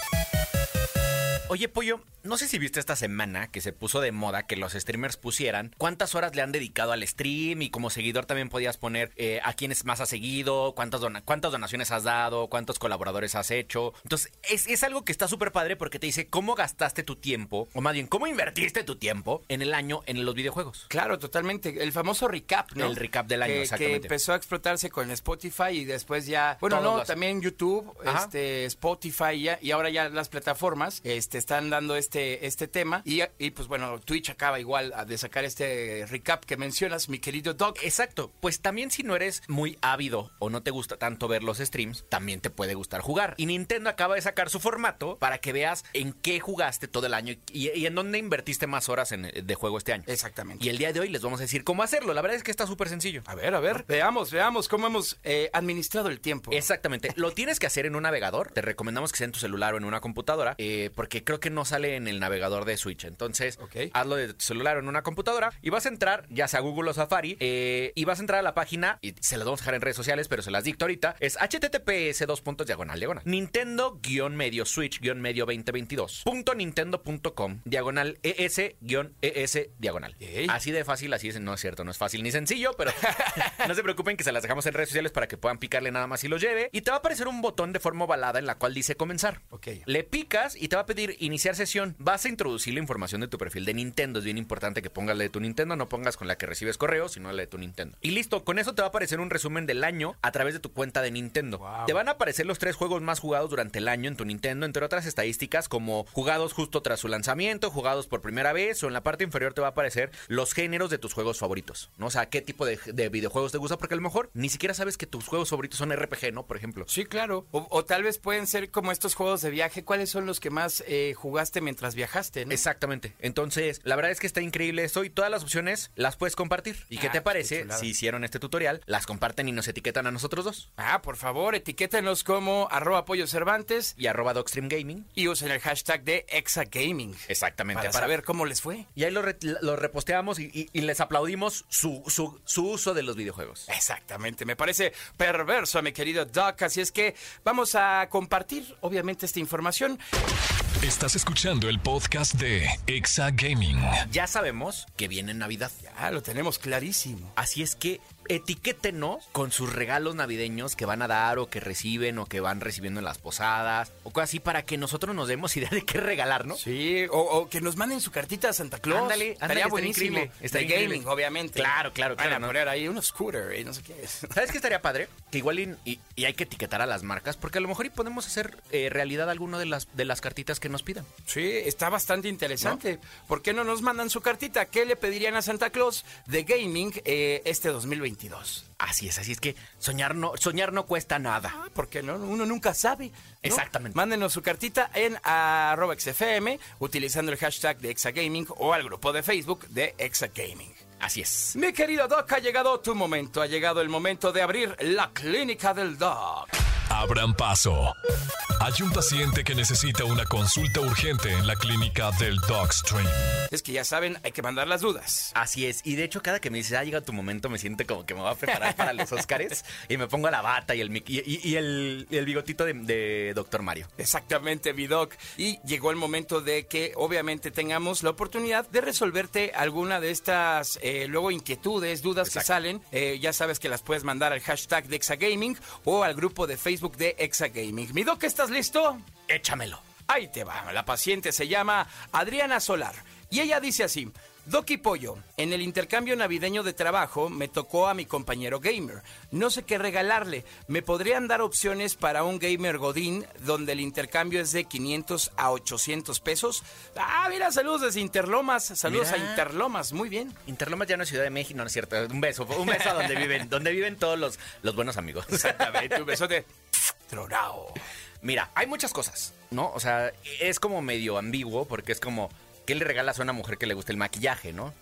Oye, Pollo, no sé si viste esta semana que se puso de moda que los streamers pusieran cuántas horas le han dedicado al stream y como seguidor también podías poner eh, a quiénes más has seguido, cuántas, dona- cuántas donaciones has dado, cuántos colaboradores has hecho. Entonces, es, es algo que está súper padre porque te dice cómo gastaste tu tiempo, o más bien, cómo invertiste tu tiempo en el año en los videojuegos. Claro, totalmente. El famoso recap, ¿no? El recap del año, que, exactamente. Que empezó a explotarse con Spotify y después ya. Bueno, Todos no, los- también YouTube, Ajá. este, Spotify ya, y ahora ya las plataformas este, están dando este, este tema. Y, y, pues bueno, Twitch acaba igual de sacar este recap que mencionas, mi querido Doc. Exacto, pues también si no eres muy ávido o no te gusta tanto ver los streams, también te puede gustar jugar. Y Nintendo acaba de sacar su formato para que veas en qué jugaste todo el año y, y en dónde invertiste más horas en- de juego este año. Exactamente. Y el día de hoy les vamos a decir cómo hacerlo. La verdad es que está súper sencillo. A ver, a ver, veamos, veamos cómo hemos eh, administrado el tiempo. Exactamente. Lo tienes que hacer en un navegador. Te recomendamos que sea en tu celular o en una computadora, eh, porque creo que no sale en el navegador de Switch. Entonces, hazlo de tu celular o en una computadora y vas a entrar, ya sea Google o Safari, eh, y vas a entrar a la página, y se las vamos a dejar en redes sociales, pero se las dicto ahorita. Es https dos puntos diagonal diagonal. Nintendo guion medio Switch guion medio 2022. Punto nintendo.com diagonal es guion es diagonal. Así de fácil, así es. No es cierto, no es fácil ni sencillo, pero no se preocupen que se las dejamos en redes sociales para que puedan picarle nada más y lo lleve. Y te va a aparecer un botón de forma ovalada en la cual dice comenzar. Ok. Le picas y te va a pedir iniciar sesión. Vas a introducir la información de tu perfil de Nintendo. Es bien importante que pongas la de tu Nintendo, no pongas con la que recibes correos, sino la de tu Nintendo. Y listo, con eso te va a aparecer un resumen del año a través de tu cuenta de Nintendo. Wow. Te van a aparecer los tres juegos más jugados durante el año en tu Nintendo, entre otras estadísticas como jugados justo tras su lanzamiento, jugados por primera vez, o en la parte inferior te va a aparecer los géneros de tus juegos favoritos. ¿no? O sea, qué tipo de, de videojuegos te gusta, porque a lo mejor ni siquiera sabes que tus juegos favoritos son RPG, ¿no? Por ejemplo. Sí, claro. O, o tal vez pueden ser como estos juegos de viaje. ¿Cuáles son los que más eh, jugaste mientras viajaste? no? Exactamente. Entonces, la verdad es que está increíble esto y todas las opciones las puedes compartir. ¿Y qué Ah, te parece si hicieron este tutorial, las comparten y nos etiquetan a nosotros dos? Ah, por favor, etiquétenos como arroba pollo Cervantes Y arroba Docstream Gaming. y usen el hashtag de Exagaming. Exactamente. Para para- saber cómo les fue. Y ahí lo, re- lo reposteamos y, y- y les aplaudimos su, su- su uso de los videojuegos. Exactamente, me parece perverso, mi querido Doc. Así es que vamos a compartir, obviamente, esta información. Estás escuchando el podcast de Exa Gaming. Ya sabemos que viene Navidad. Ya lo tenemos clarísimo. Así es que etiquétenos con sus regalos navideños que van a dar o que reciben o que van recibiendo en las posadas o cosas así para que nosotros nos demos idea de qué regalar, ¿no? Sí, o, o que nos manden su cartita a Santa Claus. Ándale, Estaría buenísimo. increíble, de estaría gaming, increíble. obviamente. Claro, claro, Van claro, a ¿no? poner ahí un scooter y no sé qué es. ¿Sabes qué estaría padre? Que igual y, y- y hay que etiquetar a las marcas porque a lo mejor y podemos hacer eh, realidad alguna de las, de las cartitas que nos pidan. Sí, está bastante interesante. ¿Por qué no nos mandan su cartita? ¿Qué le pedirían a Santa Claus de gaming eh, este 2022? Así es, así es que soñar no, soñar no cuesta nada. Ah, ¿Por qué no? Uno nunca sabe. ¿no? Exactamente. Mándenos su cartita en arroba XFM utilizando el hashtag de Exagaming o al grupo de Facebook de Exagaming. Así es. Mi querido Doc, ha llegado tu momento. Ha llegado el momento de abrir la clínica del Doc. Abran paso. Hay un paciente que necesita una consulta urgente en la clínica del Dogstream. Es que ya saben, hay que mandar las dudas. Así es. Y de hecho, cada que me dice, ah, llega tu momento, me siento como que me voy a preparar para los Óscares y me pongo la bata y el, mic- y, y- y el, y el bigotito de, de Doctor Mario. Exactamente, Vidoc. Y llegó el momento de que obviamente tengamos la oportunidad de resolverte alguna de estas eh, luego inquietudes, dudas que salen. Eh, ya sabes que las puedes mandar al hashtag de Exagaming o al grupo de Facebook de Exagaming. Vidoc, ¿estás listo? Échamelo. Ahí te va. La paciente se llama Adriana Solar. Y ella dice así, Doki Pollo, en el intercambio navideño de trabajo me tocó a mi compañero gamer. No sé qué regalarle. ¿Me podrían dar opciones para un gamer Godín donde el intercambio es de 500 a 800 pesos? Ah, mira, saludos desde Interlomas. Saludos Mira. a Interlomas. Muy bien. Interlomas ya no es Ciudad de México, no, no es cierto. Un beso, un beso a donde viven, donde viven todos los, los buenos amigos. Exactamente. Un besote. Tronao. Mira, hay muchas cosas, ¿no? O sea, es como medio ambiguo porque es como, ¿qué le regalas a una mujer que le gusta el maquillaje, no?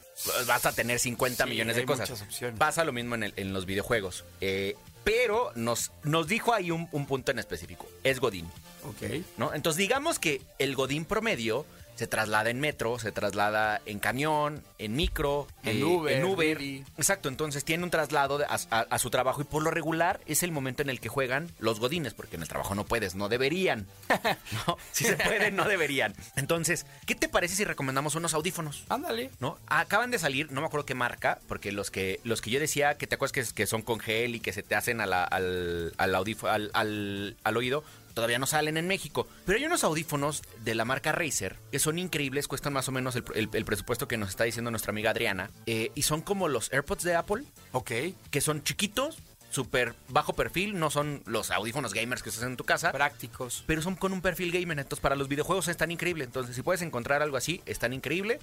Vas a tener 50 Sí, millones de hay cosas. muchas opciones. Pasa lo mismo en, el- en los videojuegos. Eh, pero nos, nos dijo ahí un, un punto en específico. Es Godín, Ok. ¿no? Entonces digamos que el Godín promedio se traslada en metro, se traslada en camión, en micro, En eh, Uber, en Uber. Didi. Exacto, entonces tiene un traslado de- a, a- a su trabajo y por lo regular es el momento en el que juegan los godines, porque en el trabajo no puedes, no deberían. No, si se pueden, no deberían. Entonces, ¿qué te parece si recomendamos unos audífonos? Ándale. ¿No? Acaban de salir, no me acuerdo qué marca, porque los que los que yo decía que te acuerdas que, que son con gel y que se te hacen a la- al, al, audífo- al, al- al oído, todavía no salen en México. Pero hay unos audífonos de la marca Razer que son increíbles, cuestan más o menos el, el- el presupuesto que nos está diciendo nuestra amiga Adriana, eh, y son como los AirPods de Apple, Ok. que son chiquitos, súper bajo perfil, no son los audífonos gamers que usas en tu casa. Prácticos. Pero son con un perfil gamer, entonces para los videojuegos están increíble. Entonces, si puedes encontrar algo así, están increíble.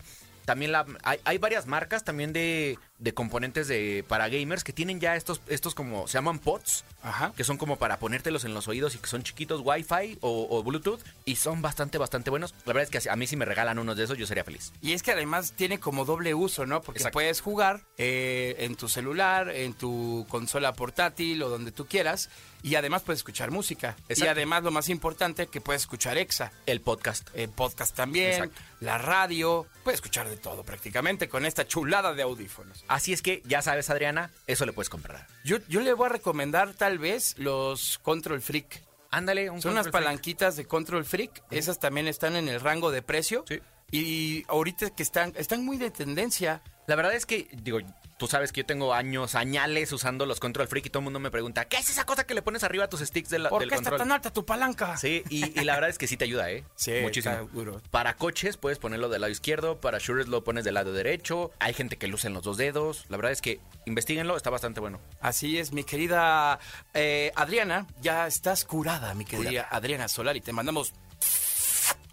También la, hay, hay varias marcas también de, de componentes de, para gamers que tienen ya estos, estos como, se llaman pods, Ajá. que son como para ponértelos en los oídos y que son chiquitos Wi-Fi o, o Bluetooth y son bastante, bastante buenos. La verdad es que a mí si me regalan unos de esos, yo sería feliz. Y es que además tiene como doble uso, ¿no? Porque Exacto. puedes jugar eh, en tu celular, en tu consola portátil o donde tú quieras. Y además puedes escuchar música. Y además lo más importante, que puedes escuchar EXA. El podcast. eh, podcast también, Exacto. la radio. Puedes escuchar de todo prácticamente con esta chulada de audífonos. Así es que ya sabes, Adriana, eso le puedes comprar. Yo, yo le voy a recomendar tal vez los Control Freak. Ándale, un Son unas freak. palanquitas de Control Freak. Esas también están en el rango de precio. Sí. Y ahorita que están, están muy de tendencia. La verdad es que, digo, tú sabes que yo tengo años, añales usando los Control Freak y todo el mundo me pregunta, ¿qué es esa cosa que le pones arriba a tus sticks de la- ¿Por del qué está control? tan alta tu palanca? Sí, y, y la verdad es que sí te ayuda, ¿eh? Sí, Muchísimo. está duro. Para coches puedes ponerlo del lado izquierdo, para shooters lo pones del lado derecho. Hay gente que luce en los dos dedos. La verdad es que investiguenlo, está bastante bueno. Así es, mi querida eh, Adriana. Ya estás curada, mi querida Curada. Adriana Solar. Y te mandamos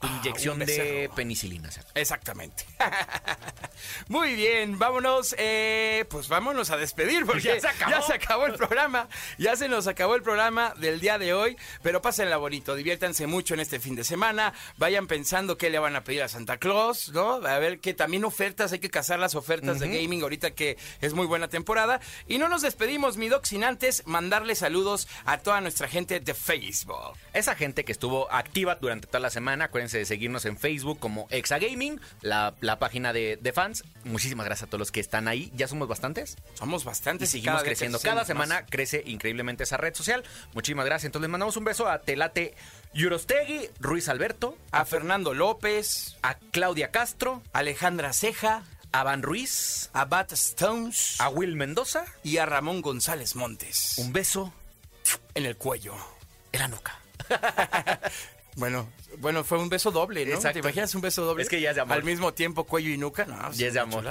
inyección un de penicilina. Exactamente. Muy bien, vámonos, eh, pues vámonos a despedir porque Ya se acabó. ya se acabó el programa, ya se nos acabó el programa del día de hoy, pero pásenla bonito, diviértanse mucho en este fin de semana, vayan pensando qué le van a pedir a Santa Claus, ¿no? A ver que también ofertas, hay que cazar las ofertas de gaming ahorita que es muy buena temporada. Y no nos despedimos, mi doc, sin antes mandarle saludos a toda nuestra gente de Facebook. Esa gente que estuvo activa durante toda la semana, acuérdense de seguirnos en Facebook como Exagaming, la, la página de, de fans. Muchísimas gracias a todos los que están ahí. Ya somos bastantes. Somos bastantes y, seguimos cada creciendo. Cada más. semana crece increíblemente esa red social. Muchísimas gracias. Entonces les mandamos un beso a Telate Yurostegui, Ruiz Alberto, A Fernando López, a Claudia Castro, Alejandra Ceja, a Van Ruiz, a Bat Stones a Will Mendoza. y a Ramón González Montes. Un beso En el cuello. en la nuca. Bueno, bueno, fue un beso doble, ¿no? Exacto. ¿Te imaginas un beso doble? Es que ya es de amor. Al mismo tiempo cuello y nuca, no. Ya es de amor.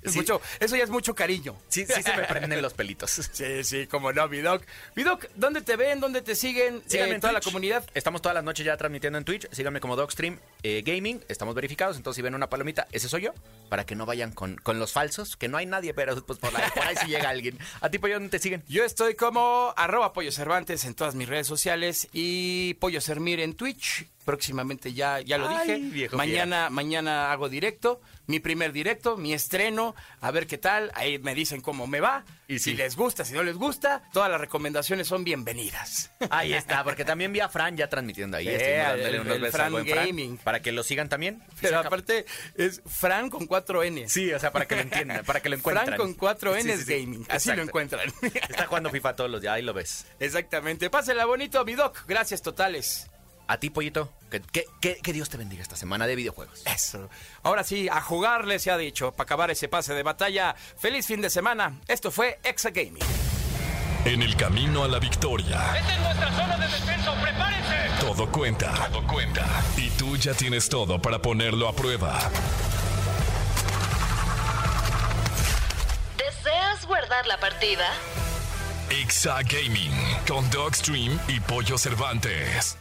Es Sí. mucho, eso ya es mucho cariño. Sí, sí se me prenden los pelitos. Sí, sí, como no, Vidoc. Vidoc, ¿dónde te ven? ¿Dónde te siguen? Síganme Eh, en toda la comunidad. Estamos todas las noches ya transmitiendo en Twitch. Síganme como Dogstream eh, Gaming. Estamos verificados. Entonces, si ven una palomita, ese soy yo. Para que no vayan con, con los falsos, que no hay nadie, pero pues por ahí, por ahí sí llega alguien. ¿A ti, Pollo, dónde te siguen? Yo estoy como arroba Pollo Cervantes en todas mis redes sociales y Pollo Sermir en Twitch. Próximamente ya, ya lo Ay, dije. viejo mañana, mañana hago directo, mi primer directo, mi estreno, a ver qué tal. Ahí me dicen cómo me va. Y si les gusta, si no les gusta, todas las recomendaciones son bienvenidas. Ahí está, porque también vi a Fran ya transmitiendo ahí. Dándole el- unos el Fran, Gaming. Para que lo sigan también. Pero aparte es Fran con cuatro N. Sí, o sea, para que lo entiendan, para que lo encuentren. Fran con cuatro Sí, N sí, es sí. gaming. Así lo encuentran. Está jugando FIFA todos los días, ahí lo ves. Exactamente. Pásenla bonito, mi doc. Gracias totales. A ti, Pollito, que, que- que- que Dios te bendiga esta semana de videojuegos. Eso. Ahora sí, a jugarle se ha dicho, para acabar ese pase de batalla. Feliz fin de semana. Esto fue Exa Gaming. En el camino a la victoria. Esta es nuestra zona de defensa, prepárense. Todo cuenta. Todo cuenta. Y tú ya tienes todo para ponerlo a prueba. ¿Deseas guardar la partida? Ixa Gaming con Dogstream y Pollo Cervantes.